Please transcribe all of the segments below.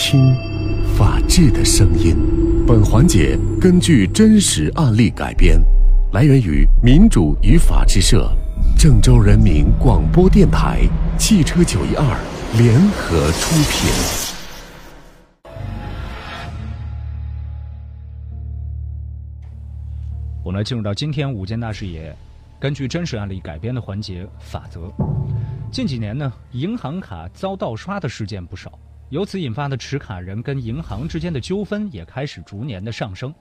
听法治的声音。本环节根据真实案例改编，来源于民主与法治社、郑州人民广播电台、汽车九一二联合出品。我们来进入到今天五件大视野，根据真实案例改编的环节法则。近几年呢，银行卡遭盗刷的事件不少，由此引发的持卡人跟银行之间的纠纷也开始逐年的上升。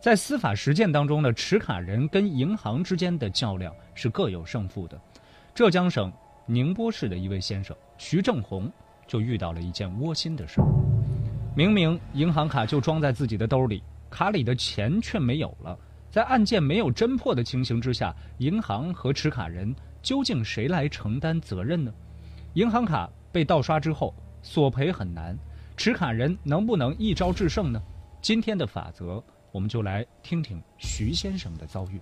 在司法实践当中呢，持卡人跟银行之间的较量是各有胜负的。浙江省宁波市的一位先生徐正红就遇到了一件窝心的事儿。明明银行卡就装在自己的兜里，卡里的钱却没有了。在案件没有侦破的情形之下，银行和持卡人。究竟谁来承担责任呢？银行卡被盗刷之后，索赔很难，持卡人能不能一招制胜呢？今天的法则，我们就来听听徐先生的遭遇。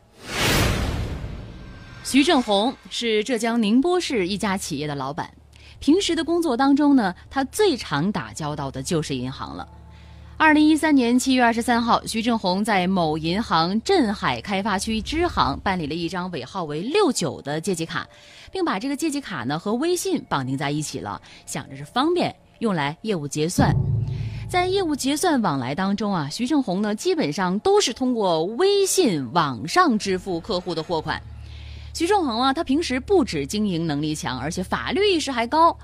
徐正红是浙江宁波市一家企业的老板，平时的工作当中呢，他最常打交道的就是银行了。二零一三年七月二十三号，徐正红在某银行镇海开发区支行办理了一张尾号为六九的借记卡，并把这个借记卡呢和微信绑定在一起了，想着是方便用来业务结算。在业务结算往来当中啊，徐正红呢基本上都是通过微信网上支付客户的货款。徐正红啊，他平时不止经营能力强，而且法律意识还高。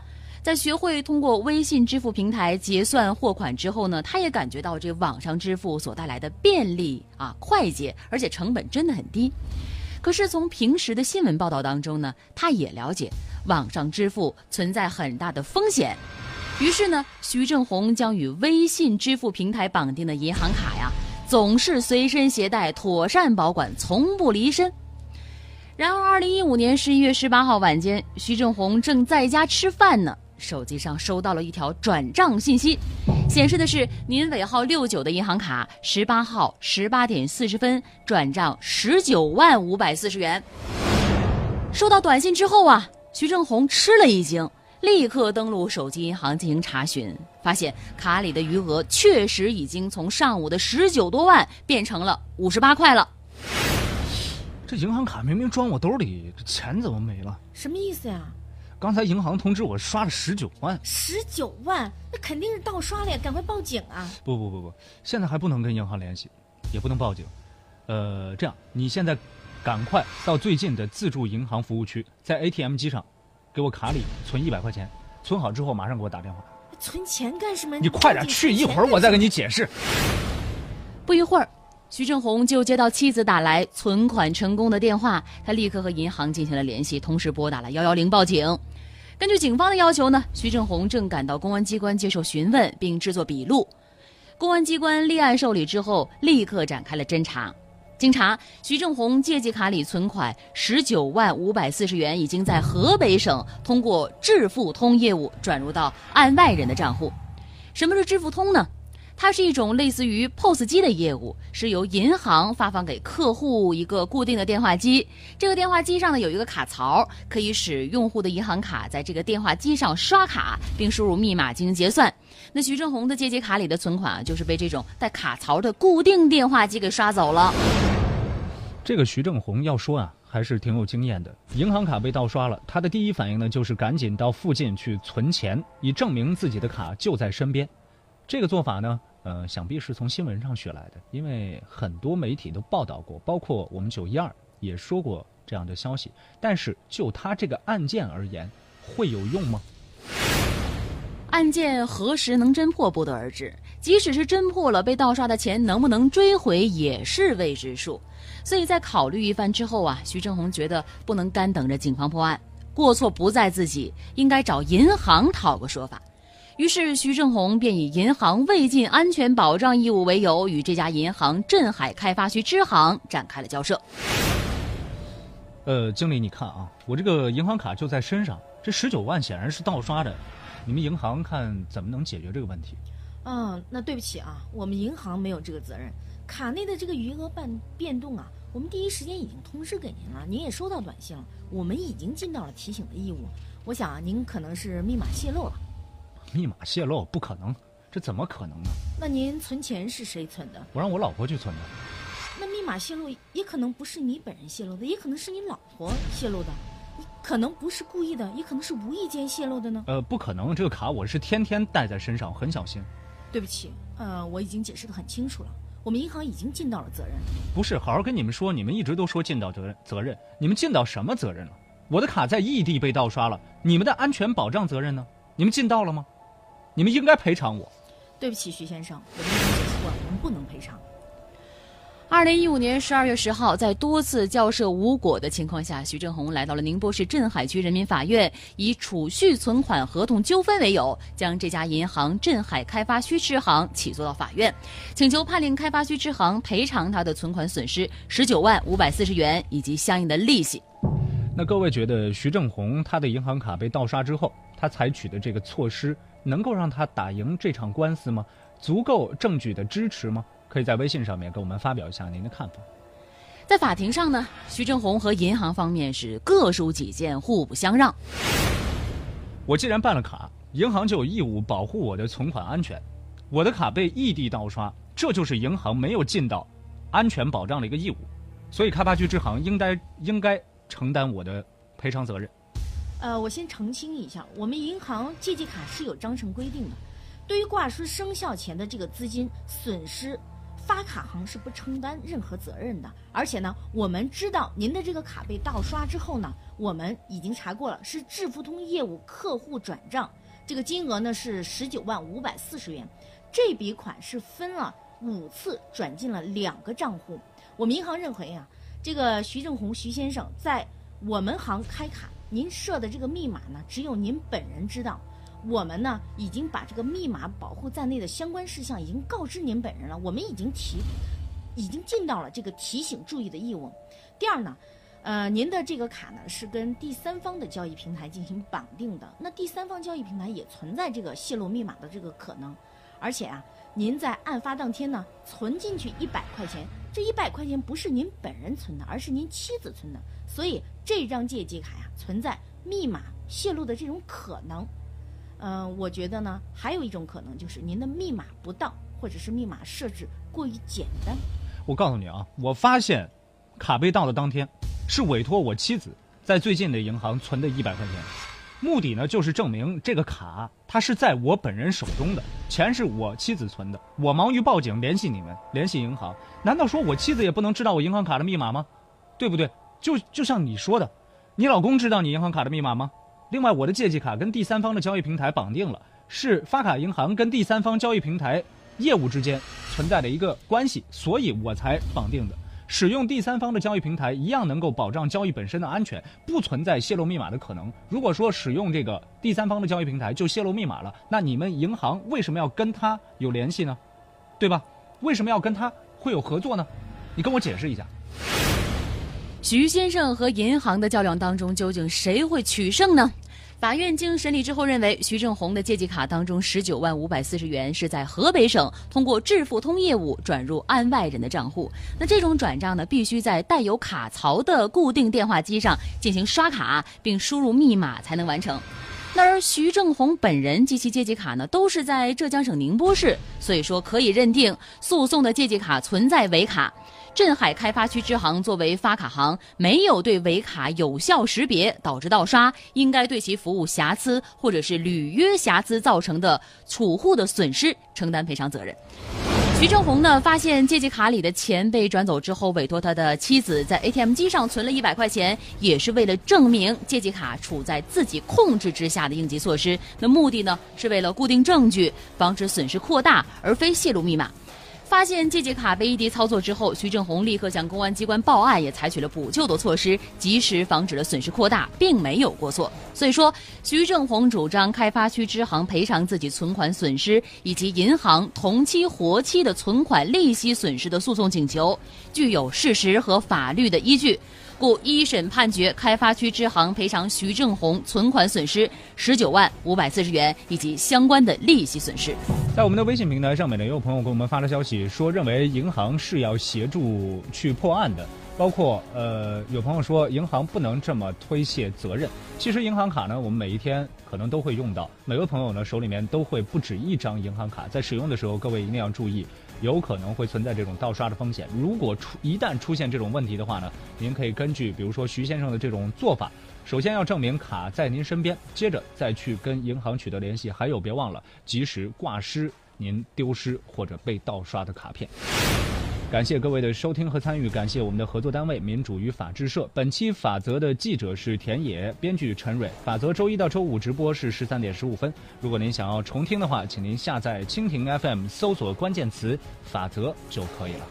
在学会通过微信支付平台结算货款之后呢，他也感觉到这网上支付所带来的便利啊、快捷，而且成本真的很低。可是从平时的新闻报道当中呢，他也了解网上支付存在很大的风险。于是呢，徐正红将与微信支付平台绑定的银行卡呀，总是随身携带，妥善保管，从不离身。然而，二零一五年十一月十八号晚间，徐正红正在家吃饭呢。手机上收到了一条转账信息，显示的是您尾号六九的银行卡，十八号十八点四十分转账十九万五百四十元。收到短信之后啊，徐正红吃了一惊，立刻登录手机银行进行查询，发现卡里的余额确实已经从上午的十九多万变成了五十八块了。这银行卡明明装我兜里，这钱怎么没了？什么意思呀？刚才银行通知我刷了十九万，十九万，那肯定是盗刷了呀！赶快报警啊！不不不不，现在还不能跟银行联系，也不能报警。呃，这样，你现在赶快到最近的自助银行服务区，在 ATM 机上给我卡里存一百块钱，存好之后马上给我打电话。存钱干什么？你快点去，一会儿我再跟你解释。不一会儿，徐正红就接到妻子打来存款成功的电话，他立刻和银行进行了联系，同时拨打了幺幺零报警。根据警方的要求呢，徐正红正赶到公安机关接受询问并制作笔录。公安机关立案受理之后，立刻展开了侦查。经查，徐正红借记卡里存款十九万五百四十元，已经在河北省通过致富通业务转入到案外人的账户。什么是致富通呢？它是一种类似于 POS 机的业务，是由银行发放给客户一个固定的电话机。这个电话机上呢有一个卡槽，可以使用户的银行卡在这个电话机上刷卡，并输入密码进行结算。那徐正红的借记卡里的存款啊，就是被这种带卡槽的固定电话机给刷走了。这个徐正红要说啊，还是挺有经验的。银行卡被盗刷了，他的第一反应呢，就是赶紧到附近去存钱，以证明自己的卡就在身边。这个做法呢，呃，想必是从新闻上学来的，因为很多媒体都报道过，包括我们九一二也说过这样的消息。但是就他这个案件而言，会有用吗？案件何时能侦破不得而知，即使是侦破了，被盗刷的钱能不能追回也是未知数。所以在考虑一番之后啊，徐正红觉得不能干等着警方破案，过错不在自己，应该找银行讨个说法。于是，徐正红便以银行未尽安全保障义务为由，与这家银行镇海开发区支行展开了交涉。呃，经理，你看啊，我这个银行卡就在身上，这十九万显然是盗刷的，你们银行看怎么能解决这个问题？嗯，那对不起啊，我们银行没有这个责任。卡内的这个余额变变动啊，我们第一时间已经通知给您了，您也收到短信了，我们已经尽到了提醒的义务。我想啊，您可能是密码泄露了。密码泄露不可能，这怎么可能呢？那您存钱是谁存的？我让我老婆去存的。那密码泄露也可能不是你本人泄露的，也可能是你老婆泄露的，可能不是故意的，也可能是无意间泄露的呢。呃，不可能，这个卡我是天天带在身上，很小心。对不起，呃，我已经解释的很清楚了，我们银行已经尽到了责任。不是，好好跟你们说，你们一直都说尽到责任，责任，你们尽到什么责任了？我的卡在异地被盗刷了，你们的安全保障责任呢？你们尽到了吗？你们应该赔偿我。对不起，徐先生，我们已经解释过了，我们不能赔偿。二零一五年十二月十号，在多次交涉无果的情况下，徐正红来到了宁波市镇海区人民法院，以储蓄存款合同纠纷为由，将这家银行镇海开发区支行起诉到法院，请求判令开发区支行赔偿他的存款损失十九万五百四十元以及相应的利息。那各位觉得徐正红他的银行卡被盗刷之后，他采取的这个措施能够让他打赢这场官司吗？足够证据的支持吗？可以在微信上面给我们发表一下您的看法。在法庭上呢，徐正红和银行方面是各抒己见，互不相让。我既然办了卡，银行就有义务保护我的存款安全。我的卡被异地盗刷，这就是银行没有尽到安全保障的一个义务，所以开发区支行应该应该承担我的赔偿责任。呃，我先澄清一下，我们银行借记卡是有章程规定的，对于挂失生效前的这个资金损失。发卡行是不承担任何责任的，而且呢，我们知道您的这个卡被盗刷之后呢，我们已经查过了，是致富通业务客户转账，这个金额呢是十九万五百四十元，这笔款是分了五次转进了两个账户。我们银行认为啊，这个徐正红徐先生在我们行开卡，您设的这个密码呢，只有您本人知道。我们呢，已经把这个密码保护在内的相关事项已经告知您本人了。我们已经提，已经尽到了这个提醒注意的义务。第二呢，呃，您的这个卡呢是跟第三方的交易平台进行绑定的，那第三方交易平台也存在这个泄露密码的这个可能。而且啊，您在案发当天呢存进去一百块钱，这一百块钱不是您本人存的，而是您妻子存的，所以这张借记卡呀存在密码泄露的这种可能。嗯，我觉得呢，还有一种可能就是您的密码不当，或者是密码设置过于简单。我告诉你啊，我发现卡被盗的当天，是委托我妻子在最近的银行存的一百块钱，目的呢就是证明这个卡它是在我本人手中的，钱是我妻子存的。我忙于报警联系你们，联系银行，难道说我妻子也不能知道我银行卡的密码吗？对不对？就就像你说的，你老公知道你银行卡的密码吗？另外，我的借记卡跟第三方的交易平台绑定了，是发卡银行跟第三方交易平台业务之间存在的一个关系，所以我才绑定的。使用第三方的交易平台一样能够保障交易本身的安全，不存在泄露密码的可能。如果说使用这个第三方的交易平台就泄露密码了，那你们银行为什么要跟他有联系呢？对吧？为什么要跟他会有合作呢？你跟我解释一下。徐先生和银行的较量当中，究竟谁会取胜呢？法院经审理之后认为，徐正红的借记卡当中十九万五百四十元是在河北省通过致富通业务转入案外人的账户。那这种转账呢，必须在带有卡槽的固定电话机上进行刷卡，并输入密码才能完成。那而徐正红本人及其借记卡呢，都是在浙江省宁波市，所以说可以认定诉讼的借记卡存在伪卡。镇海开发区支行作为发卡行，没有对伪卡有效识别，导致盗刷，应该对其服务瑕疵或者是履约瑕疵造成的储户的损失承担赔偿责任。徐正红呢，发现借记卡里的钱被转走之后，委托他的妻子在 ATM 机上存了一百块钱，也是为了证明借记卡处在自己控制之下的应急措施。那目的呢，是为了固定证据，防止损失扩大，而非泄露密码。发现借记卡被异地操作之后，徐正红立刻向公安机关报案，也采取了补救的措施，及时防止了损失扩大，并没有过错。所以说，徐正红主张开发区支行赔偿自己存款损失以及银行同期活期的存款利息损失的诉讼请求，具有事实和法律的依据。故一审判决开发区支行赔偿徐正红存款损失十九万五百四十元以及相关的利息损失。在我们的微信平台上面呢，也有朋友给我们发了消息，说认为银行是要协助去破案的，包括呃，有朋友说银行不能这么推卸责任。其实银行卡呢，我们每一天可能都会用到，每个朋友呢手里面都会不止一张银行卡，在使用的时候，各位一定要注意，有可能会存在这种盗刷的风险。如果出一旦出现这种问题的话呢，您可以根据比如说徐先生的这种做法，首先要证明卡在您身边，接着再去跟银行取得联系，还有别忘了及时挂失您丢失或者被盗刷的卡片。感谢各位的收听和参与，感谢我们的合作单位民主与法制社。本期法则的记者是田野，编剧陈蕊。法则周一到周五直播是十三点十五分。如果您想要重听的话，请您下载蜻蜓 FM，搜索关键词“法则”就可以了。